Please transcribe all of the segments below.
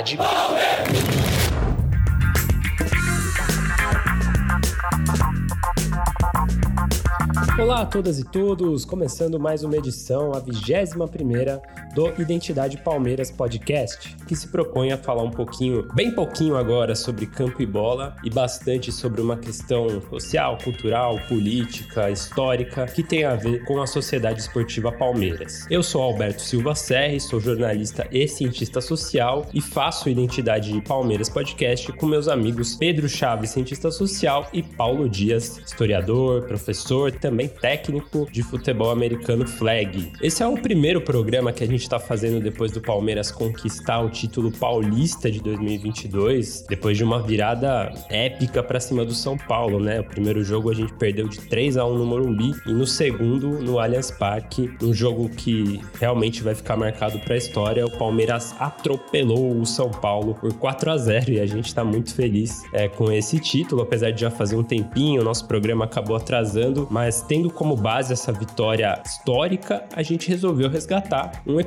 Palmeiras. Olá a todas e todos, começando mais uma edição, a 21 primeira do Identidade Palmeiras Podcast, que se propõe a falar um pouquinho, bem pouquinho agora, sobre campo e bola e bastante sobre uma questão social, cultural, política, histórica, que tem a ver com a Sociedade Esportiva Palmeiras. Eu sou Alberto Silva Serri, sou jornalista e cientista social e faço Identidade Palmeiras Podcast com meus amigos Pedro Chaves, cientista social, e Paulo Dias, historiador, professor, também técnico de futebol americano flag. Esse é o primeiro programa que a gente está fazendo depois do Palmeiras conquistar o título paulista de 2022, depois de uma virada épica para cima do São Paulo, né? O primeiro jogo a gente perdeu de 3 a 1 no Morumbi e no segundo no Allianz Parque, um jogo que realmente vai ficar marcado para a história. O Palmeiras atropelou o São Paulo por 4 a 0 e a gente está muito feliz é, com esse título, apesar de já fazer um tempinho, o nosso programa acabou atrasando, mas tendo como base essa vitória histórica, a gente resolveu resgatar um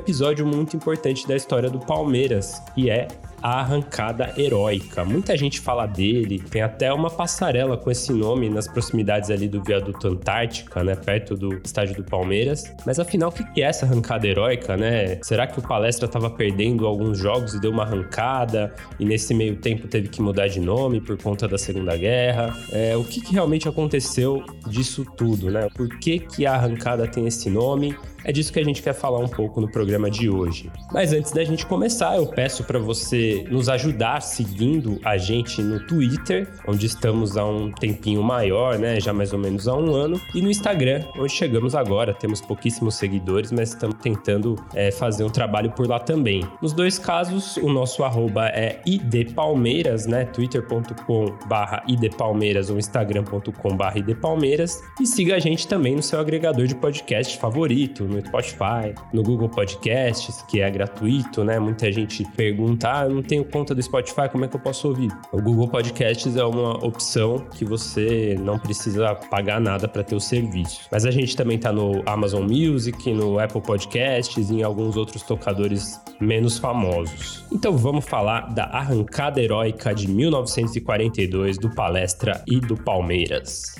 muito importante da história do Palmeiras, que é a arrancada heróica. Muita gente fala dele, tem até uma passarela com esse nome nas proximidades ali do viaduto Antártica, né, perto do estádio do Palmeiras. Mas afinal, o que é essa arrancada heróica, né? Será que o Palestra estava perdendo alguns jogos e deu uma arrancada e nesse meio tempo teve que mudar de nome por conta da Segunda Guerra? É, o que, que realmente aconteceu disso tudo, né? Por que, que a arrancada tem esse nome? É disso que a gente quer falar um pouco no programa de hoje. Mas antes da gente começar, eu peço para você nos ajudar seguindo a gente no Twitter, onde estamos há um tempinho maior, né? Já mais ou menos há um ano, e no Instagram, onde chegamos agora. Temos pouquíssimos seguidores, mas estamos tentando é, fazer um trabalho por lá também. Nos dois casos, o nosso arroba é idpalmeiras, né? twitter.com barra idpalmeiras ou instagram.com barra idpalmeiras. E siga a gente também no seu agregador de podcast favorito, no Spotify, no Google Podcasts, que é gratuito, né? Muita gente pergunta: ah, não tenho conta do Spotify, como é que eu posso ouvir? O Google Podcasts é uma opção que você não precisa pagar nada para ter o serviço. Mas a gente também tá no Amazon Music, no Apple Podcasts e em alguns outros tocadores menos famosos. Então vamos falar da arrancada heróica de 1942 do Palestra e do Palmeiras.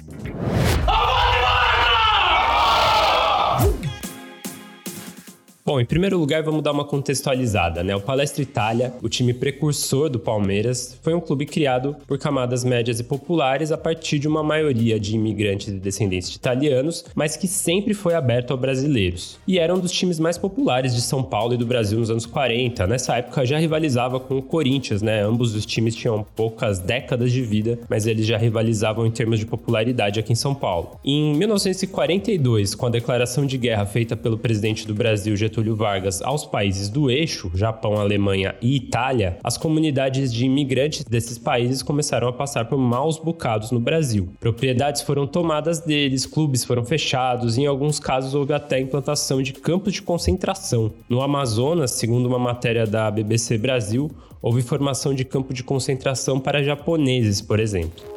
Bom, em primeiro lugar, vamos dar uma contextualizada, né? O Palestra Itália, o time precursor do Palmeiras, foi um clube criado por camadas médias e populares a partir de uma maioria de imigrantes e descendentes de italianos, mas que sempre foi aberto a brasileiros. E era um dos times mais populares de São Paulo e do Brasil nos anos 40. Nessa época já rivalizava com o Corinthians, né? Ambos os times tinham poucas décadas de vida, mas eles já rivalizavam em termos de popularidade aqui em São Paulo. Em 1942, com a declaração de guerra feita pelo presidente do Brasil, Getúlio Getúlio Vargas aos países do eixo, Japão, Alemanha e Itália, as comunidades de imigrantes desses países começaram a passar por maus bocados no Brasil. Propriedades foram tomadas deles, clubes foram fechados e em alguns casos houve até implantação de campos de concentração. No Amazonas, segundo uma matéria da BBC Brasil, houve formação de campo de concentração para japoneses, por exemplo.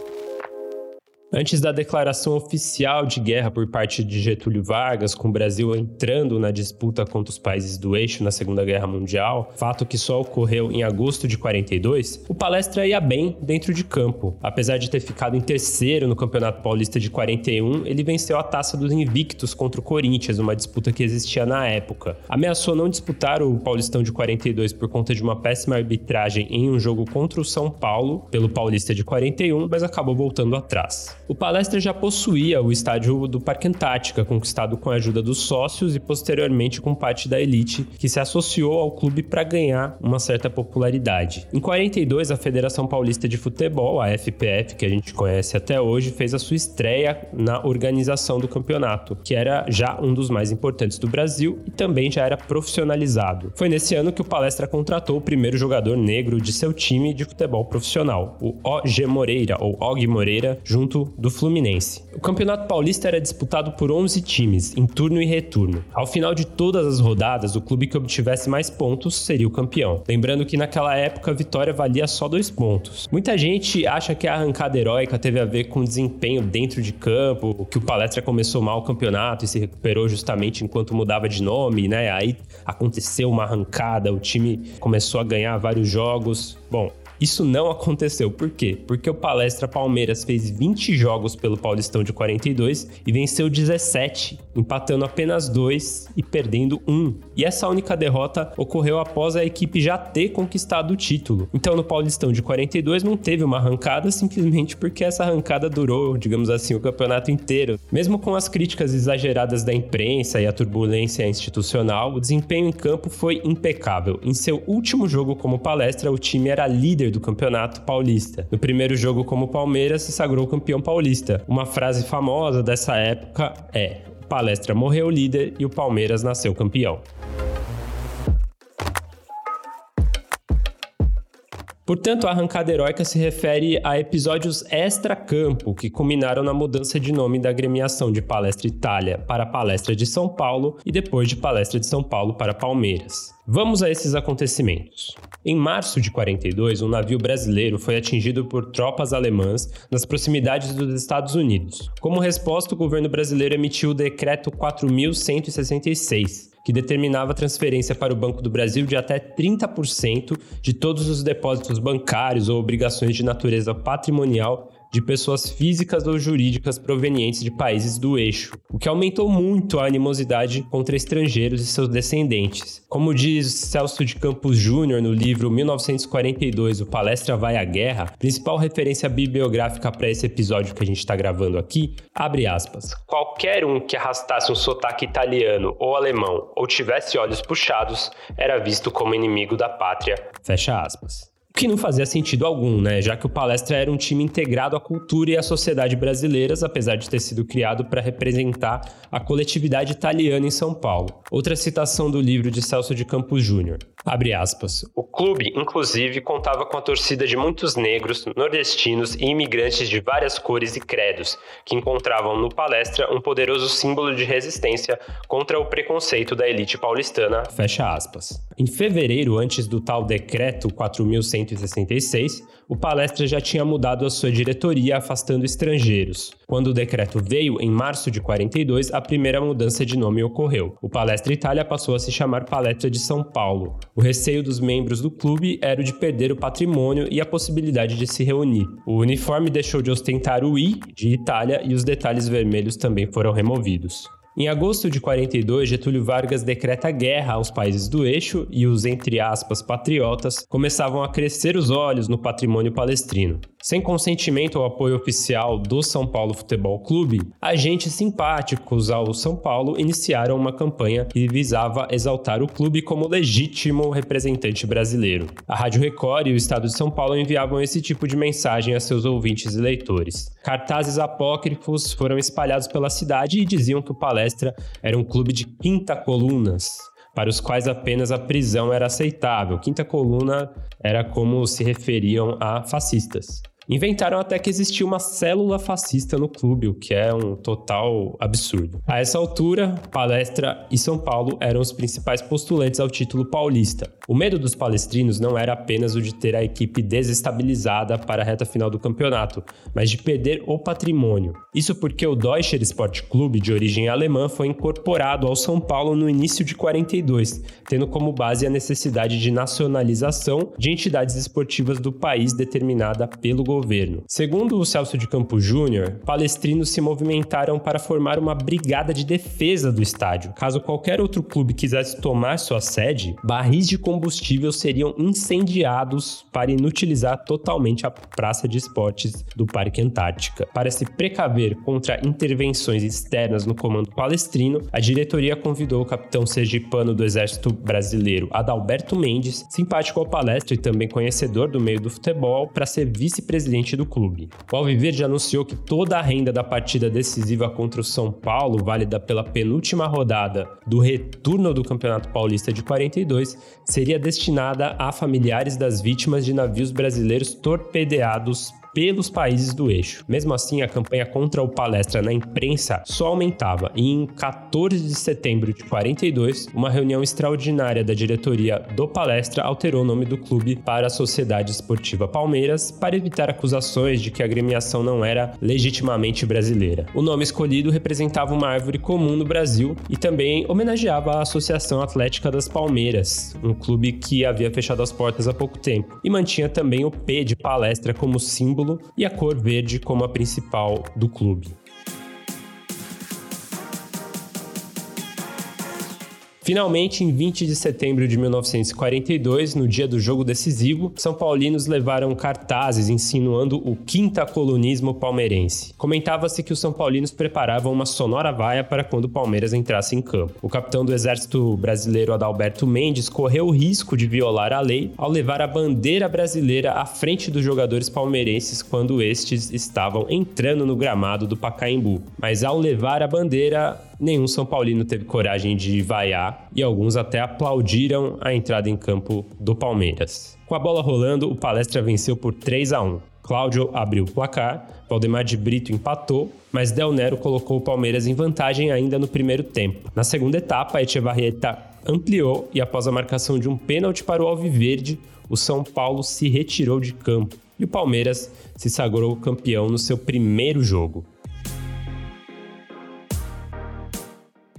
Antes da declaração oficial de guerra por parte de Getúlio Vargas, com o Brasil entrando na disputa contra os países do eixo na Segunda Guerra Mundial, fato que só ocorreu em agosto de 42, o Palestra ia bem dentro de campo. Apesar de ter ficado em terceiro no Campeonato Paulista de 41, ele venceu a Taça dos Invictos contra o Corinthians, uma disputa que existia na época. Ameaçou não disputar o Paulistão de 42 por conta de uma péssima arbitragem em um jogo contra o São Paulo, pelo Paulista de 41, mas acabou voltando atrás. O Palestra já possuía o estádio do Parque Antártica, conquistado com a ajuda dos sócios e posteriormente com parte da elite, que se associou ao clube para ganhar uma certa popularidade. Em 42, a Federação Paulista de Futebol, a FPF, que a gente conhece até hoje, fez a sua estreia na organização do campeonato, que era já um dos mais importantes do Brasil e também já era profissionalizado. Foi nesse ano que o Palestra contratou o primeiro jogador negro de seu time de futebol profissional, o OG Moreira, ou Og Moreira, junto do Fluminense. O Campeonato Paulista era disputado por 11 times, em turno e retorno. Ao final de todas as rodadas, o clube que obtivesse mais pontos seria o campeão. Lembrando que naquela época a vitória valia só dois pontos. Muita gente acha que a arrancada heróica teve a ver com desempenho dentro de campo, que o Palestra começou mal o campeonato e se recuperou justamente enquanto mudava de nome, né? Aí aconteceu uma arrancada, o time começou a ganhar vários jogos. Bom, isso não aconteceu. Por quê? Porque o Palestra Palmeiras fez 20 jogos pelo Paulistão de 42 e venceu 17, empatando apenas dois e perdendo um. E essa única derrota ocorreu após a equipe já ter conquistado o título. Então no Paulistão de 42 não teve uma arrancada simplesmente porque essa arrancada durou, digamos assim, o campeonato inteiro. Mesmo com as críticas exageradas da imprensa e a turbulência institucional, o desempenho em campo foi impecável. Em seu último jogo como palestra, o time era líder do Campeonato Paulista. No primeiro jogo como Palmeiras, se sagrou campeão paulista. Uma frase famosa dessa época é: Palestra morreu líder e o Palmeiras nasceu campeão. Portanto, a arrancada heróica se refere a episódios extra-campo que culminaram na mudança de nome da agremiação de Palestra Itália para Palestra de São Paulo e depois de Palestra de São Paulo para Palmeiras. Vamos a esses acontecimentos. Em março de 42, um navio brasileiro foi atingido por tropas alemãs nas proximidades dos Estados Unidos. Como resposta, o governo brasileiro emitiu o Decreto 4166, que determinava a transferência para o Banco do Brasil de até 30% de todos os depósitos bancários ou obrigações de natureza patrimonial de pessoas físicas ou jurídicas provenientes de países do eixo, o que aumentou muito a animosidade contra estrangeiros e seus descendentes. Como diz Celso de Campos Júnior no livro 1942, O Palestra Vai à Guerra, principal referência bibliográfica para esse episódio que a gente está gravando aqui, abre aspas. Qualquer um que arrastasse um sotaque italiano ou alemão ou tivesse olhos puxados era visto como inimigo da pátria. Fecha aspas que não fazia sentido algum, né? Já que o Palestra era um time integrado à cultura e à sociedade brasileiras, apesar de ter sido criado para representar a coletividade italiana em São Paulo. Outra citação do livro de Celso de Campos Júnior. Abre aspas. O clube, inclusive, contava com a torcida de muitos negros, nordestinos e imigrantes de várias cores e credos, que encontravam no Palestra um poderoso símbolo de resistência contra o preconceito da elite paulistana. Fecha aspas. Em fevereiro, antes do tal decreto 4100 1966, o Palestra já tinha mudado a sua diretoria afastando estrangeiros. Quando o decreto veio, em março de 42, a primeira mudança de nome ocorreu. O Palestra Itália passou a se chamar Palestra de São Paulo. O receio dos membros do clube era o de perder o patrimônio e a possibilidade de se reunir. O uniforme deixou de ostentar o I de Itália e os detalhes vermelhos também foram removidos. Em agosto de 42, Getúlio Vargas decreta guerra aos países do eixo e os, entre aspas, patriotas começavam a crescer os olhos no patrimônio palestrino. Sem consentimento ou apoio oficial do São Paulo Futebol Clube, agentes simpáticos ao São Paulo iniciaram uma campanha que visava exaltar o clube como legítimo representante brasileiro. A Rádio Record e o Estado de São Paulo enviavam esse tipo de mensagem a seus ouvintes e leitores. Cartazes apócrifos foram espalhados pela cidade e diziam que o palestra era um clube de quinta colunas para os quais apenas a prisão era aceitável. Quinta coluna era como se referiam a fascistas. Inventaram até que existia uma célula fascista no clube, o que é um total absurdo. A essa altura, Palestra e São Paulo eram os principais postulantes ao título paulista. O medo dos palestrinos não era apenas o de ter a equipe desestabilizada para a reta final do campeonato, mas de perder o patrimônio. Isso porque o Deutscher Sport de origem alemã, foi incorporado ao São Paulo no início de 42, tendo como base a necessidade de nacionalização de entidades esportivas do país determinada pelo governo governo. Segundo o Celso de Campos Júnior, palestrinos se movimentaram para formar uma brigada de defesa do estádio. Caso qualquer outro clube quisesse tomar sua sede, barris de combustível seriam incendiados para inutilizar totalmente a praça de esportes do Parque Antártica. Para se precaver contra intervenções externas no comando palestrino, a diretoria convidou o capitão sergipano do Exército Brasileiro, Adalberto Mendes, simpático ao palestra e também conhecedor do meio do futebol, para ser vice-presidente presidente do clube. O Alviverde anunciou que toda a renda da partida decisiva contra o São Paulo, válida pela penúltima rodada do retorno do Campeonato Paulista de 42, seria destinada a familiares das vítimas de navios brasileiros torpedeados pelos países do eixo. Mesmo assim, a campanha contra o Palestra na imprensa só aumentava e em 14 de setembro de 42, uma reunião extraordinária da diretoria do Palestra alterou o nome do clube para a Sociedade Esportiva Palmeiras para evitar acusações de que a agremiação não era legitimamente brasileira. O nome escolhido representava uma árvore comum no Brasil e também homenageava a Associação Atlética das Palmeiras, um clube que havia fechado as portas há pouco tempo, e mantinha também o P de palestra como símbolo e a cor verde como a principal do clube. Finalmente, em 20 de setembro de 1942, no dia do jogo decisivo, São Paulinos levaram cartazes insinuando o quinta-colonismo palmeirense. Comentava-se que os São Paulinos preparavam uma sonora vaia para quando o Palmeiras entrasse em campo. O capitão do exército brasileiro Adalberto Mendes correu o risco de violar a lei ao levar a bandeira brasileira à frente dos jogadores palmeirenses quando estes estavam entrando no gramado do Pacaembu. Mas ao levar a bandeira, nenhum São Paulino teve coragem de vaiar e alguns até aplaudiram a entrada em campo do Palmeiras. Com a bola rolando, o Palestra venceu por 3 a 1. Cláudio abriu o placar, Valdemar de Brito empatou, mas Del Nero colocou o Palmeiras em vantagem ainda no primeiro tempo. Na segunda etapa, Echevarrieta ampliou e após a marcação de um pênalti para o Alviverde, o São Paulo se retirou de campo e o Palmeiras se sagrou campeão no seu primeiro jogo.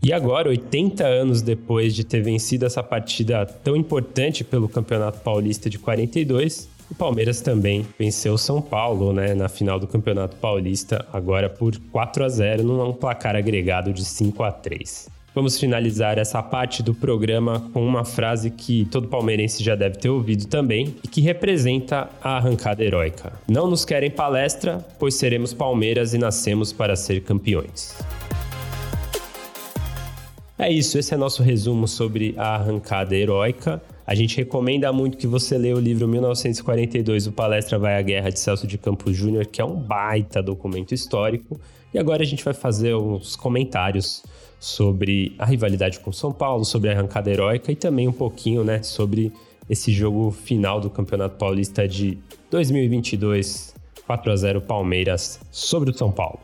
E agora, 80 anos depois de ter vencido essa partida tão importante pelo Campeonato Paulista de 42, o Palmeiras também venceu o São Paulo, né, na final do Campeonato Paulista, agora por 4 a 0 num placar agregado de 5 a 3. Vamos finalizar essa parte do programa com uma frase que todo palmeirense já deve ter ouvido também e que representa a arrancada heróica. Não nos querem palestra, pois seremos Palmeiras e nascemos para ser campeões. É isso, esse é nosso resumo sobre a arrancada heróica. A gente recomenda muito que você leia o livro 1942, O Palestra Vai à Guerra, de Celso de Campos Júnior, que é um baita documento histórico. E agora a gente vai fazer uns comentários sobre a rivalidade com São Paulo, sobre a arrancada heróica e também um pouquinho né, sobre esse jogo final do Campeonato Paulista de 2022, 4 a 0 Palmeiras sobre o São Paulo.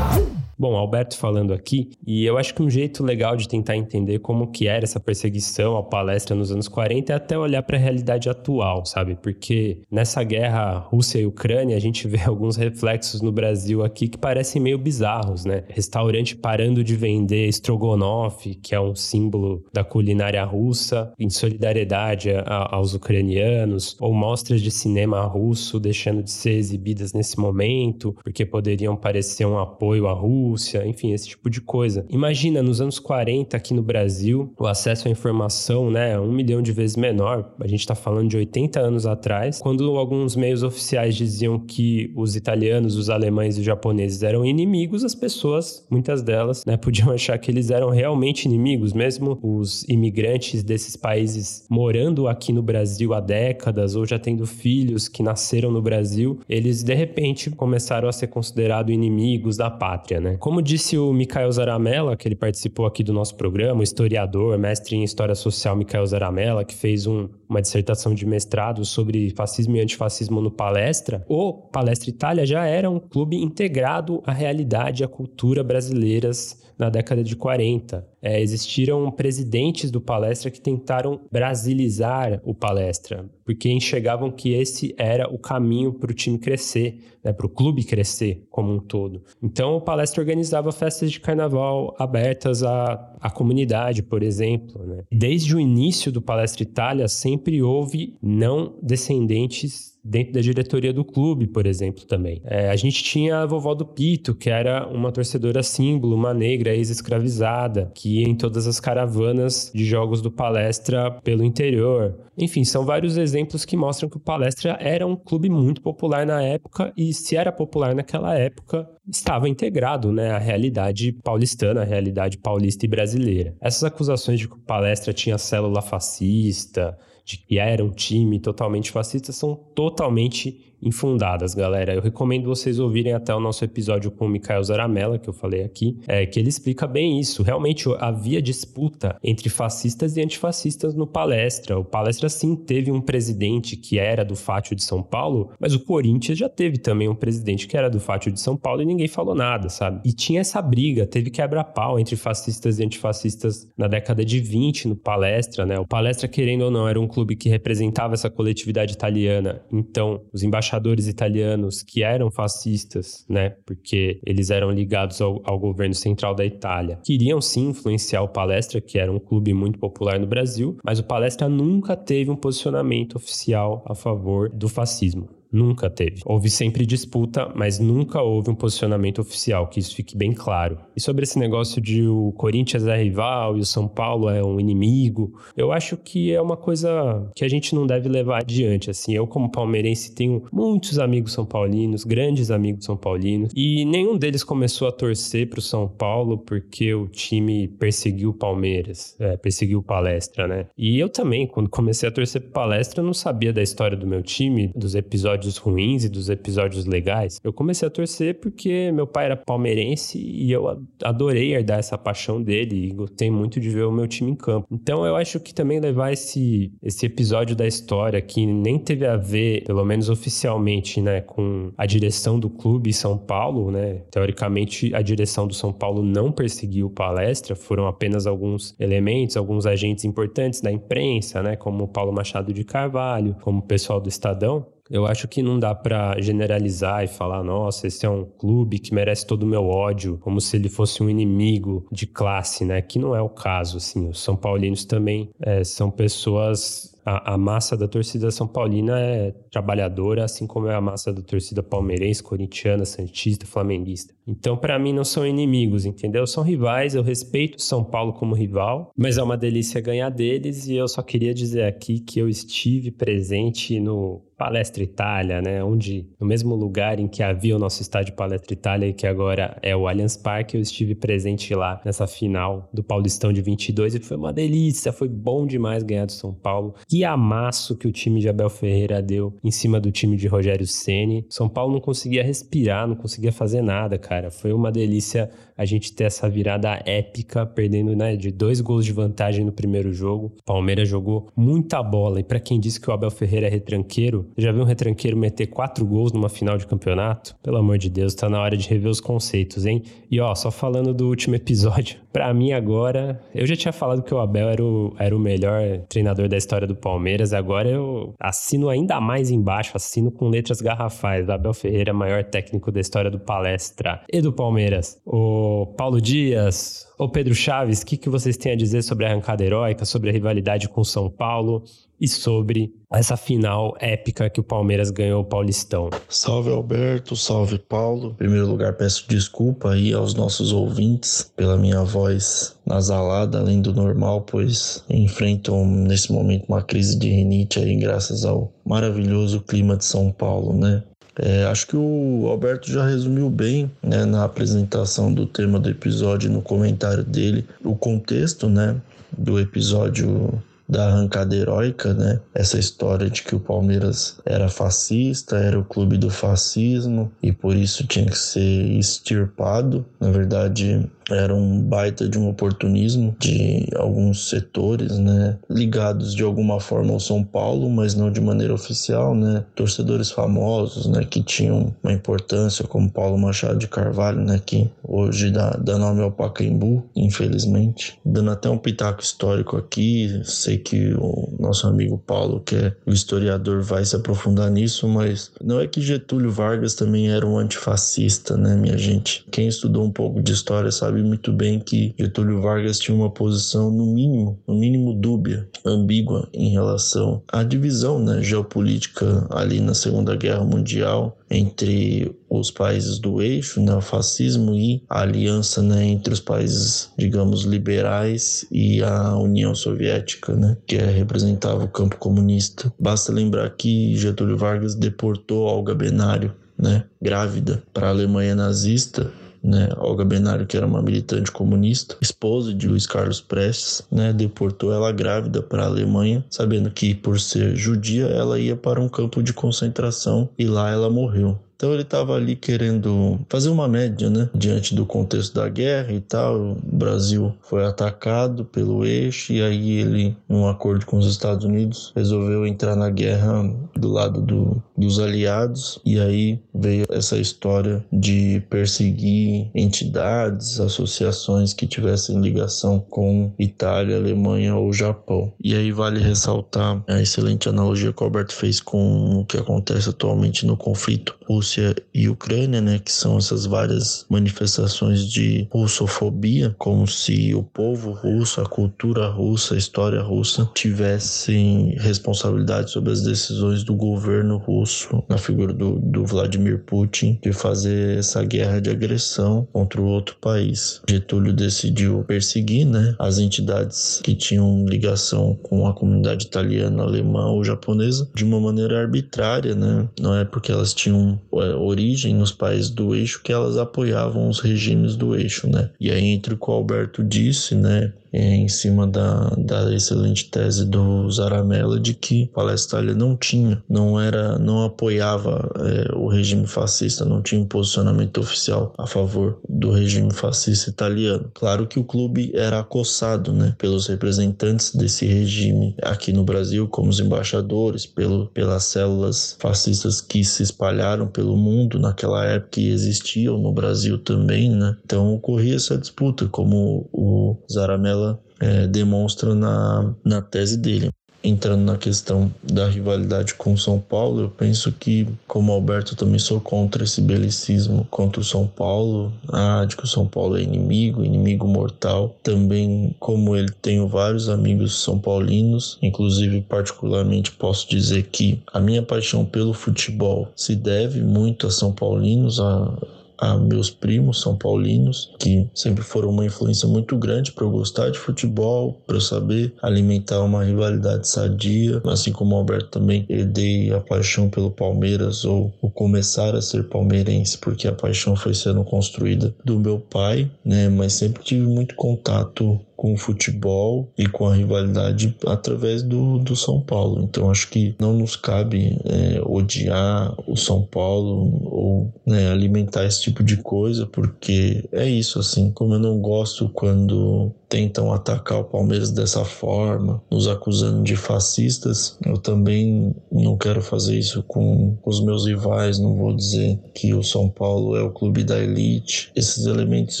Bom, Alberto falando aqui, e eu acho que um jeito legal de tentar entender como que era essa perseguição à palestra nos anos 40 é até olhar para a realidade atual, sabe? Porque nessa guerra Rússia e Ucrânia, a gente vê alguns reflexos no Brasil aqui que parecem meio bizarros, né? Restaurante parando de vender strogonoff, que é um símbolo da culinária russa, em solidariedade a, aos ucranianos, ou mostras de cinema russo deixando de ser exibidas nesse momento, porque poderiam parecer um apoio à Rússia Rússia, enfim, esse tipo de coisa. Imagina, nos anos 40 aqui no Brasil, o acesso à informação, né, um milhão de vezes menor. A gente está falando de 80 anos atrás, quando alguns meios oficiais diziam que os italianos, os alemães e os japoneses eram inimigos, as pessoas, muitas delas, né, podiam achar que eles eram realmente inimigos, mesmo os imigrantes desses países morando aqui no Brasil há décadas ou já tendo filhos que nasceram no Brasil, eles de repente começaram a ser considerados inimigos da pátria, né? Como disse o Mikhail Zaramella, que ele participou aqui do nosso programa, historiador, mestre em História Social Mikhail Zaramella, que fez um, uma dissertação de mestrado sobre fascismo e antifascismo no Palestra, o Palestra Itália já era um clube integrado à realidade e à cultura brasileiras na década de 40. É, existiram presidentes do Palestra que tentaram brasilizar o Palestra, porque enxergavam que esse era o caminho para o time crescer, né, para o clube crescer como um todo. Então o Palestra organizava festas de carnaval abertas à, à comunidade, por exemplo. Né? Desde o início do Palestra Itália, sempre houve não descendentes dentro da diretoria do clube, por exemplo, também. É, a gente tinha a vovó do Pito, que era uma torcedora símbolo, uma negra ex-escravizada, que ia em todas as caravanas de jogos do Palestra pelo interior. Enfim, são vários exemplos que mostram que o Palestra era um clube muito popular na época e se era popular naquela época, estava integrado né, à realidade paulistana, à realidade paulista e brasileira. Essas acusações de que o Palestra tinha célula fascista, de que era um time totalmente fascista são totalmente infundadas, galera. Eu recomendo vocês ouvirem até o nosso episódio com o Mikael Zaramella, que eu falei aqui, é, que ele explica bem isso. Realmente havia disputa entre fascistas e antifascistas no palestra. O palestra sim teve um presidente que era do Fátio de São Paulo, mas o Corinthians já teve também um presidente que era do Fátio de São Paulo e ninguém falou nada, sabe? E tinha essa briga, teve quebra-pau entre fascistas e antifascistas na década de 20 no palestra, né? O palestra, querendo ou não, era um clube que representava essa coletividade italiana. Então, os embaixadores italianos que eram fascistas, né? Porque eles eram ligados ao, ao governo central da Itália, queriam sim influenciar o palestra, que era um clube muito popular no Brasil, mas o palestra nunca teve um posicionamento oficial a favor do fascismo. Nunca teve. Houve sempre disputa, mas nunca houve um posicionamento oficial, que isso fique bem claro. E sobre esse negócio de o Corinthians é rival e o São Paulo é um inimigo, eu acho que é uma coisa que a gente não deve levar adiante. Assim, eu, como palmeirense, tenho muitos amigos são paulinos, grandes amigos são paulinos, e nenhum deles começou a torcer para o São Paulo porque o time perseguiu o Palmeiras, é, perseguiu o Palestra, né? E eu também, quando comecei a torcer para Palestra, não sabia da história do meu time, dos episódios episódios ruins e dos episódios legais, eu comecei a torcer porque meu pai era palmeirense e eu adorei herdar essa paixão dele e gostei muito de ver o meu time em campo. Então eu acho que também levar esse, esse episódio da história que nem teve a ver, pelo menos oficialmente, né, com a direção do clube São Paulo, né? Teoricamente a direção do São Paulo não perseguiu palestra, foram apenas alguns elementos, alguns agentes importantes da imprensa, né, como Paulo Machado de Carvalho, como o pessoal do Estadão, eu acho que não dá para generalizar e falar, nossa, esse é um clube que merece todo o meu ódio, como se ele fosse um inimigo de classe, né? Que não é o caso, assim. Os São Paulinos também é, são pessoas a, a, massa da torcida São Paulina é trabalhadora, assim como é a massa da torcida palmeirense, corintiana, santista, flamenguista. Então, para mim, não são inimigos, entendeu? São rivais, eu respeito São Paulo como rival, mas é uma delícia ganhar deles e eu só queria dizer aqui que eu estive presente no Palestra Itália, né? Onde, no mesmo lugar em que havia o nosso estádio Palestra Itália e que agora é o Allianz Parque, eu estive presente lá nessa final do Paulistão de 22 e foi uma delícia, foi bom demais ganhar do São Paulo. Que amasso que o time de Abel Ferreira deu em cima do time de Rogério Ceni. São Paulo não conseguia respirar, não conseguia fazer nada, cara. Foi uma delícia a gente ter essa virada épica, perdendo né, de dois gols de vantagem no primeiro jogo. Palmeiras jogou muita bola. E para quem disse que o Abel Ferreira é retranqueiro, já viu um retranqueiro meter quatro gols numa final de campeonato? Pelo amor de Deus, tá na hora de rever os conceitos, hein? E ó, só falando do último episódio, para mim agora, eu já tinha falado que o Abel era o, era o melhor treinador da história do Palmeiras, agora eu assino ainda mais embaixo, assino com letras garrafais. Abel Ferreira maior técnico da história do Palestra e do Palmeiras. O Paulo Dias, ou Pedro Chaves, o que, que vocês têm a dizer sobre a arrancada heróica, sobre a rivalidade com São Paulo e sobre essa final épica que o Palmeiras ganhou o Paulistão. Salve Alberto, salve Paulo. Em primeiro lugar, peço desculpa aí aos nossos ouvintes pela minha voz nasalada, além do normal, pois enfrentam nesse momento uma crise de rinite aí graças ao maravilhoso clima de São Paulo, né? É, acho que o Alberto já resumiu bem né, na apresentação do tema do episódio, no comentário dele, o contexto né, do episódio da arrancada heróica, né? Essa história de que o Palmeiras era fascista, era o clube do fascismo e por isso tinha que ser extirpado. Na verdade, era um baita de um oportunismo de alguns setores, né, ligados de alguma forma ao São Paulo, mas não de maneira oficial, né, torcedores famosos, né, que tinham uma importância, como Paulo Machado de Carvalho, né, que hoje dá, dá nome ao Pacaembu, infelizmente. Dando até um pitaco histórico aqui, sei que o nosso amigo Paulo, que é o historiador, vai se aprofundar nisso, mas não é que Getúlio Vargas também era um antifascista, né, minha gente? Quem estudou um pouco de história sabe sabe muito bem que Getúlio Vargas tinha uma posição, no mínimo, no mínimo dúbia, ambígua em relação à divisão né, geopolítica ali na Segunda Guerra Mundial entre os países do eixo, né, o fascismo e a aliança né, entre os países, digamos, liberais e a União Soviética, né, que representava o campo comunista. Basta lembrar que Getúlio Vargas deportou Olga Benário, né, grávida, para a Alemanha nazista né? Olga Benário, que era uma militante comunista, esposa de Luiz Carlos Prestes, né? Deportou ela grávida para a Alemanha, sabendo que por ser judia ela ia para um campo de concentração e lá ela morreu. Então ele estava ali querendo fazer uma média, né? Diante do contexto da guerra e tal. O Brasil foi atacado pelo eixo e aí ele, num acordo com os Estados Unidos, resolveu entrar na guerra do lado do, dos aliados. E aí veio essa história de perseguir entidades, associações que tivessem ligação com Itália, Alemanha ou Japão. E aí vale ressaltar a excelente analogia que o Alberto fez com o que acontece atualmente no conflito Rússia e Ucrânia, né, que são essas várias manifestações de russofobia, como se o povo russo, a cultura russa, a história russa tivessem responsabilidade sobre as decisões do governo russo, na figura do, do Vladimir Putin, de fazer essa guerra de agressão contra o outro país. Getúlio decidiu perseguir, né, as entidades que tinham ligação com a comunidade italiana, alemã ou japonesa de uma maneira arbitrária, né? Não é porque elas tinham origem nos países do eixo que elas apoiavam os regimes do eixo, né? E aí entre o que o Alberto disse, né, em cima da, da excelente tese do Zaramella de que Palestina não tinha, não era, não apoiava é, o regime fascista, não tinha um posicionamento oficial a favor do regime fascista italiano. Claro que o clube era acossado, né, pelos representantes desse regime aqui no Brasil, como os embaixadores, pelo, pelas células fascistas que se espalharam pelo mundo naquela época e existiam no Brasil também, né? Então ocorria essa disputa, como o Zaramella é, demonstra na, na tese dele. Entrando na questão da rivalidade com o São Paulo, eu penso que, como Alberto, também sou contra esse belicismo contra o São Paulo. Ah, de que o São Paulo é inimigo, inimigo mortal. Também, como ele, tenho vários amigos são paulinos, inclusive, particularmente, posso dizer que a minha paixão pelo futebol se deve muito a São Paulinos, a, a meus primos são paulinos, que sempre foram uma influência muito grande para eu gostar de futebol, para eu saber alimentar uma rivalidade sadia, assim como o Alberto também herdei a paixão pelo Palmeiras ou o começar a ser palmeirense, porque a paixão foi sendo construída do meu pai, né? Mas sempre tive muito contato com o futebol e com a rivalidade através do, do São Paulo. Então acho que não nos cabe é, odiar o São Paulo ou né, alimentar esse tipo de coisa, porque é isso assim. Como eu não gosto quando tentam atacar o Palmeiras dessa forma, nos acusando de fascistas, eu também não quero fazer isso com os meus rivais, não vou dizer que o São Paulo é o clube da elite. Esses elementos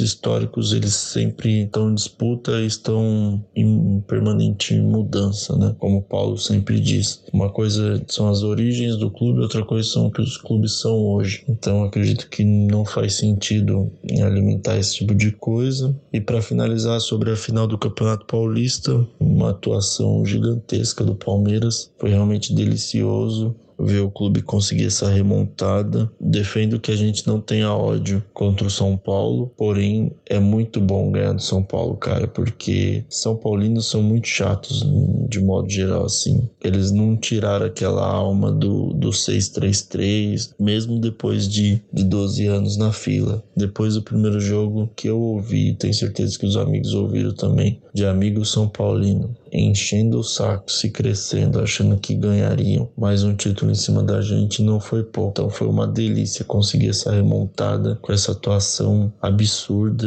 históricos, eles sempre estão em disputa e estão em permanente mudança, né? Como Paulo sempre diz. Uma coisa são as origens do clube, outra coisa são o que os clubes são hoje. Então acredito que não faz sentido alimentar esse tipo de coisa. E para finalizar sobre a final do Campeonato Paulista, uma atuação gigantesca do Palmeiras. Foi realmente delicioso ver o clube conseguir essa remontada. Defendo que a gente não tenha ódio contra o São Paulo, porém é muito bom ganhar do São Paulo, cara, porque São Paulinos são muito chatos de modo geral, assim. Eles não tiraram aquela alma do, do 6-3-3, mesmo depois de, de 12 anos na fila. Depois do primeiro jogo que eu ouvi, tenho certeza que os amigos ouviram também, de amigo São Paulino enchendo o saco, se crescendo, achando que ganhariam mais um título em cima da gente, não foi pouco. Então foi uma delícia conseguir essa remontada com essa atuação absurda,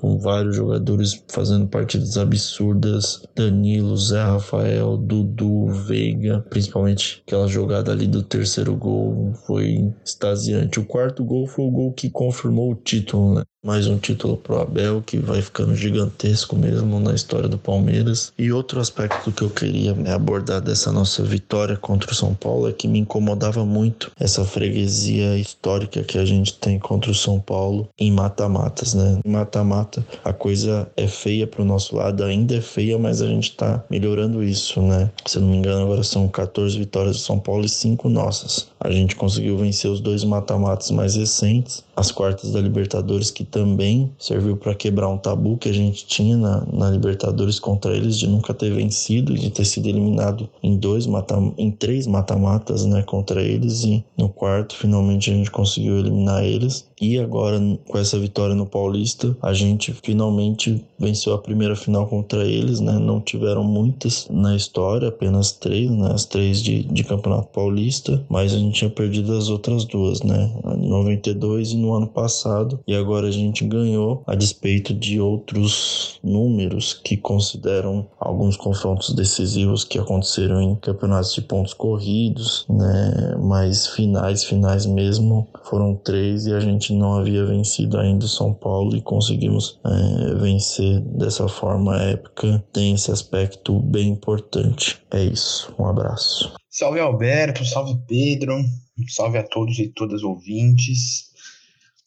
com vários jogadores fazendo partidas absurdas. Danilo, Zé Rafael, Dudu, Veiga, principalmente aquela jogada ali do terceiro gol foi extasiante. O quarto gol foi o gol que confirmou o título, né? Mais um título pro Abel que vai ficando gigantesco mesmo na história do Palmeiras. E outro aspecto que eu queria abordar dessa nossa vitória contra o São Paulo é que me incomodava muito essa freguesia histórica que a gente tem contra o São Paulo em mata-matas, né? Em mata-mata a coisa é feia pro nosso lado, ainda é feia, mas a gente tá melhorando isso, né? Se eu não me engano, agora são 14 vitórias do São Paulo e 5 nossas. A gente conseguiu vencer os dois mata-matas mais recentes, as quartas da Libertadores que também serviu para quebrar um tabu que a gente tinha na, na Libertadores contra eles de nunca ter vencido, de ter sido eliminado em dois mata em três mata-matas, né, contra eles e no quarto finalmente a gente conseguiu eliminar eles. E agora com essa vitória no Paulista, a gente finalmente venceu a primeira final contra eles, né? Não tiveram muitas na história, apenas três, né? As três de, de Campeonato Paulista, mas a gente tinha perdido as outras duas, né? Em 92 e no ano passado. E agora a gente ganhou a despeito de outros números que consideram alguns confrontos decisivos que aconteceram em campeonatos de pontos corridos, né? Mas finais, finais mesmo, foram três e a gente não havia vencido ainda o São Paulo e conseguimos é, vencer dessa forma épica. Tem esse aspecto bem importante. É isso. Um abraço. Salve Alberto, salve Pedro, salve a todos e todas ouvintes.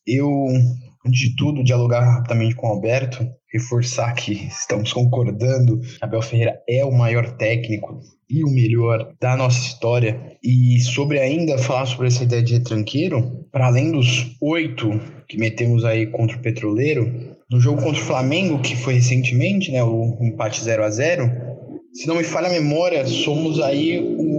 Eu, antes de tudo, dialogar rapidamente com o Alberto, reforçar que estamos concordando Abel Ferreira é o maior técnico e o melhor da nossa história. E sobre ainda falar sobre essa ideia de retranqueiro, para além dos oito que metemos aí contra o Petroleiro, no jogo contra o Flamengo, que foi recentemente, né, o empate 0 a 0 se não me falha a memória, somos aí o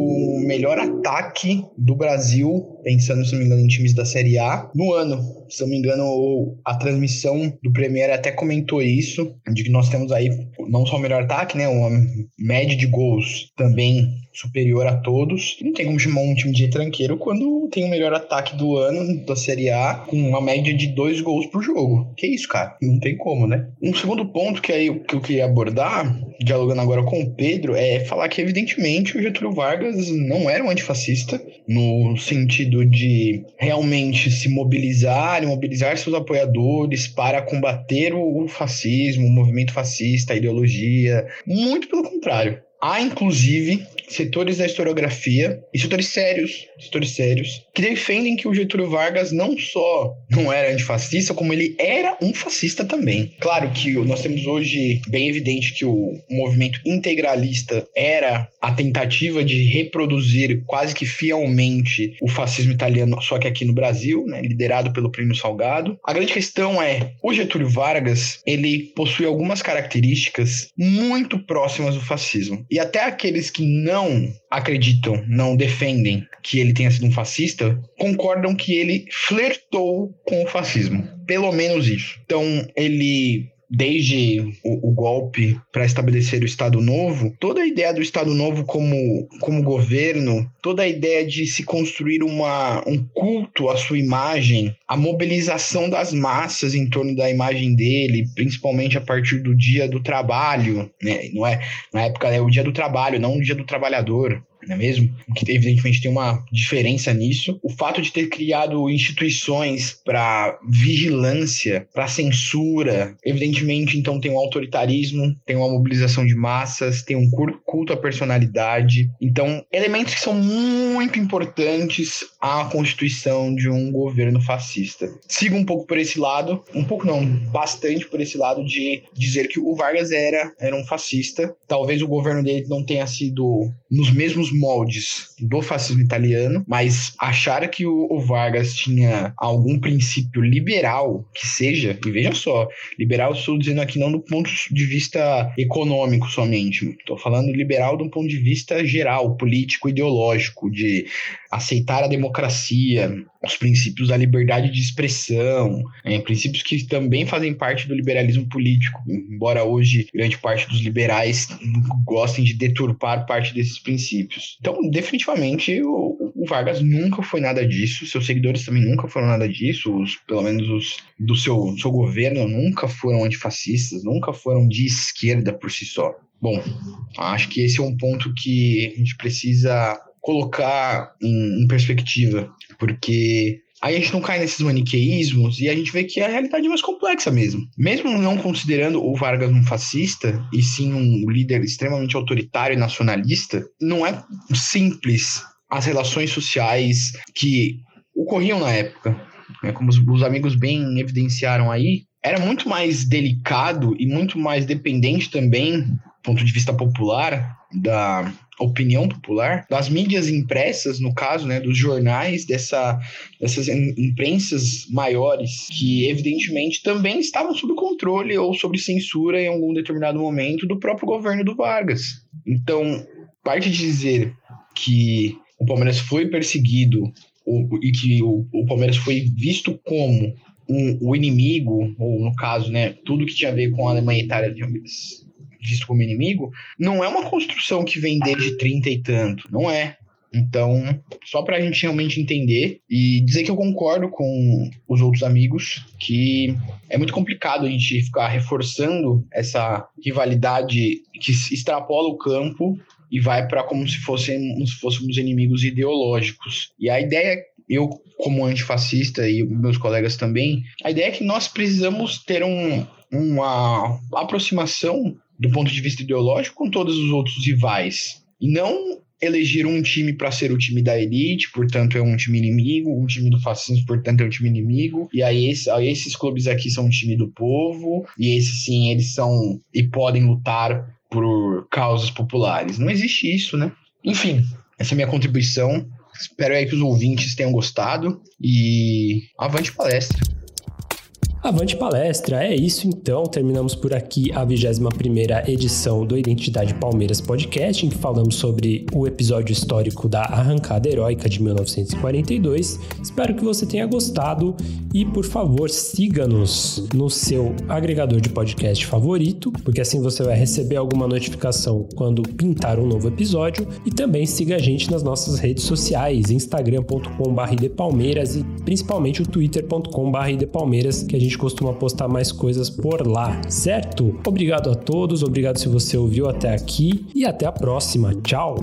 melhor ataque do Brasil, pensando, se não me engano, em times da Série A, no ano. Se não me engano, a transmissão do Premier até comentou isso, de que nós temos aí não só o melhor ataque, né, uma média de gols também superior a todos. Não tem como chamar um time de tranqueiro quando tem o melhor ataque do ano da Série A com uma média de dois gols por jogo. Que isso, cara? Não tem como, né? Um segundo ponto que, aí, que eu queria abordar, dialogando agora com o Pedro, é falar que, evidentemente, o Getúlio Vargas não era um antifascista, no sentido de realmente se mobilizar mobilizar seus apoiadores para combater o fascismo, o movimento fascista, a ideologia. Muito pelo contrário. Há, inclusive, setores da historiografia e setores sérios, setores sérios, que defendem que o Getúlio Vargas não só não era antifascista, como ele era um fascista também. Claro que nós temos hoje bem evidente que o movimento integralista era a tentativa de reproduzir quase que fielmente o fascismo italiano, só que aqui no Brasil, né, liderado pelo Plínio Salgado. A grande questão é, o Getúlio Vargas, ele possui algumas características muito próximas do fascismo. E até aqueles que não não acreditam, não defendem que ele tenha sido um fascista, concordam que ele flertou com o fascismo. Pelo menos isso. Então, ele desde o, o golpe para estabelecer o Estado Novo, toda a ideia do Estado Novo como, como governo, toda a ideia de se construir uma, um culto à sua imagem, a mobilização das massas em torno da imagem dele, principalmente a partir do dia do trabalho, né? não é na época é o dia do trabalho, não o dia do trabalhador não é mesmo? Que evidentemente tem uma diferença nisso. O fato de ter criado instituições para vigilância, para censura, evidentemente então tem um autoritarismo, tem uma mobilização de massas, tem um culto à personalidade. Então, elementos que são muito importantes à constituição de um governo fascista. Sigo um pouco por esse lado, um pouco não, bastante por esse lado de dizer que o Vargas era, era um fascista. Talvez o governo dele não tenha sido nos mesmos moldes do fascismo italiano, mas achar que o, o Vargas tinha algum princípio liberal que seja, e veja só, liberal estou dizendo aqui não do ponto de vista econômico somente, estou falando liberal do ponto de vista geral, político, ideológico, de aceitar a democracia, os princípios da liberdade de expressão, é, princípios que também fazem parte do liberalismo político, embora hoje grande parte dos liberais gostem de deturpar parte desses princípios. Então, definitivamente, o, o Vargas nunca foi nada disso, seus seguidores também nunca foram nada disso, os, pelo menos os do seu, seu governo nunca foram antifascistas, nunca foram de esquerda por si só. Bom, acho que esse é um ponto que a gente precisa colocar em, em perspectiva, porque Aí a gente não cai nesses maniqueísmos e a gente vê que a realidade é mais complexa mesmo. Mesmo não considerando o Vargas um fascista, e sim um líder extremamente autoritário e nacionalista, não é simples as relações sociais que ocorriam na época. Né? Como os, os amigos bem evidenciaram aí, era muito mais delicado e muito mais dependente também, do ponto de vista popular, da opinião popular, das mídias impressas, no caso, né, dos jornais, dessa, dessas imprensas maiores, que evidentemente também estavam sob controle ou sob censura em algum determinado momento do próprio governo do Vargas. Então, parte de dizer que o Palmeiras foi perseguido o, e que o, o Palmeiras foi visto como um, o inimigo, ou no caso, né, tudo que tinha a ver com a Alemanha e Itália visto como inimigo, não é uma construção que vem desde 30 e tanto, não é. Então, só para a gente realmente entender e dizer que eu concordo com os outros amigos que é muito complicado a gente ficar reforçando essa rivalidade que extrapola o campo e vai para como se fossem, se fôssemos inimigos ideológicos. E a ideia eu, como antifascista e meus colegas também, a ideia é que nós precisamos ter um, uma aproximação do ponto de vista ideológico com todos os outros rivais. E não eleger um time para ser o time da elite, portanto é um time inimigo, um time do fascismo, portanto é um time inimigo, e aí, aí esses clubes aqui são um time do povo, e esses sim, eles são e podem lutar por causas populares. Não existe isso, né? Enfim, essa é minha contribuição. Espero aí que os ouvintes tenham gostado e avante palestra. Avante palestra, é isso então. Terminamos por aqui a 21 edição do Identidade Palmeiras Podcast, em que falamos sobre o episódio histórico da arrancada heróica de 1942. Espero que você tenha gostado e, por favor, siga-nos no seu agregador de podcast favorito, porque assim você vai receber alguma notificação quando pintar um novo episódio. E também siga a gente nas nossas redes sociais, instagram.com/idepalmeiras e principalmente o twitter.com/idepalmeiras, que a gente gente costuma postar mais coisas por lá, certo? Obrigado a todos, obrigado se você ouviu até aqui e até a próxima. Tchau!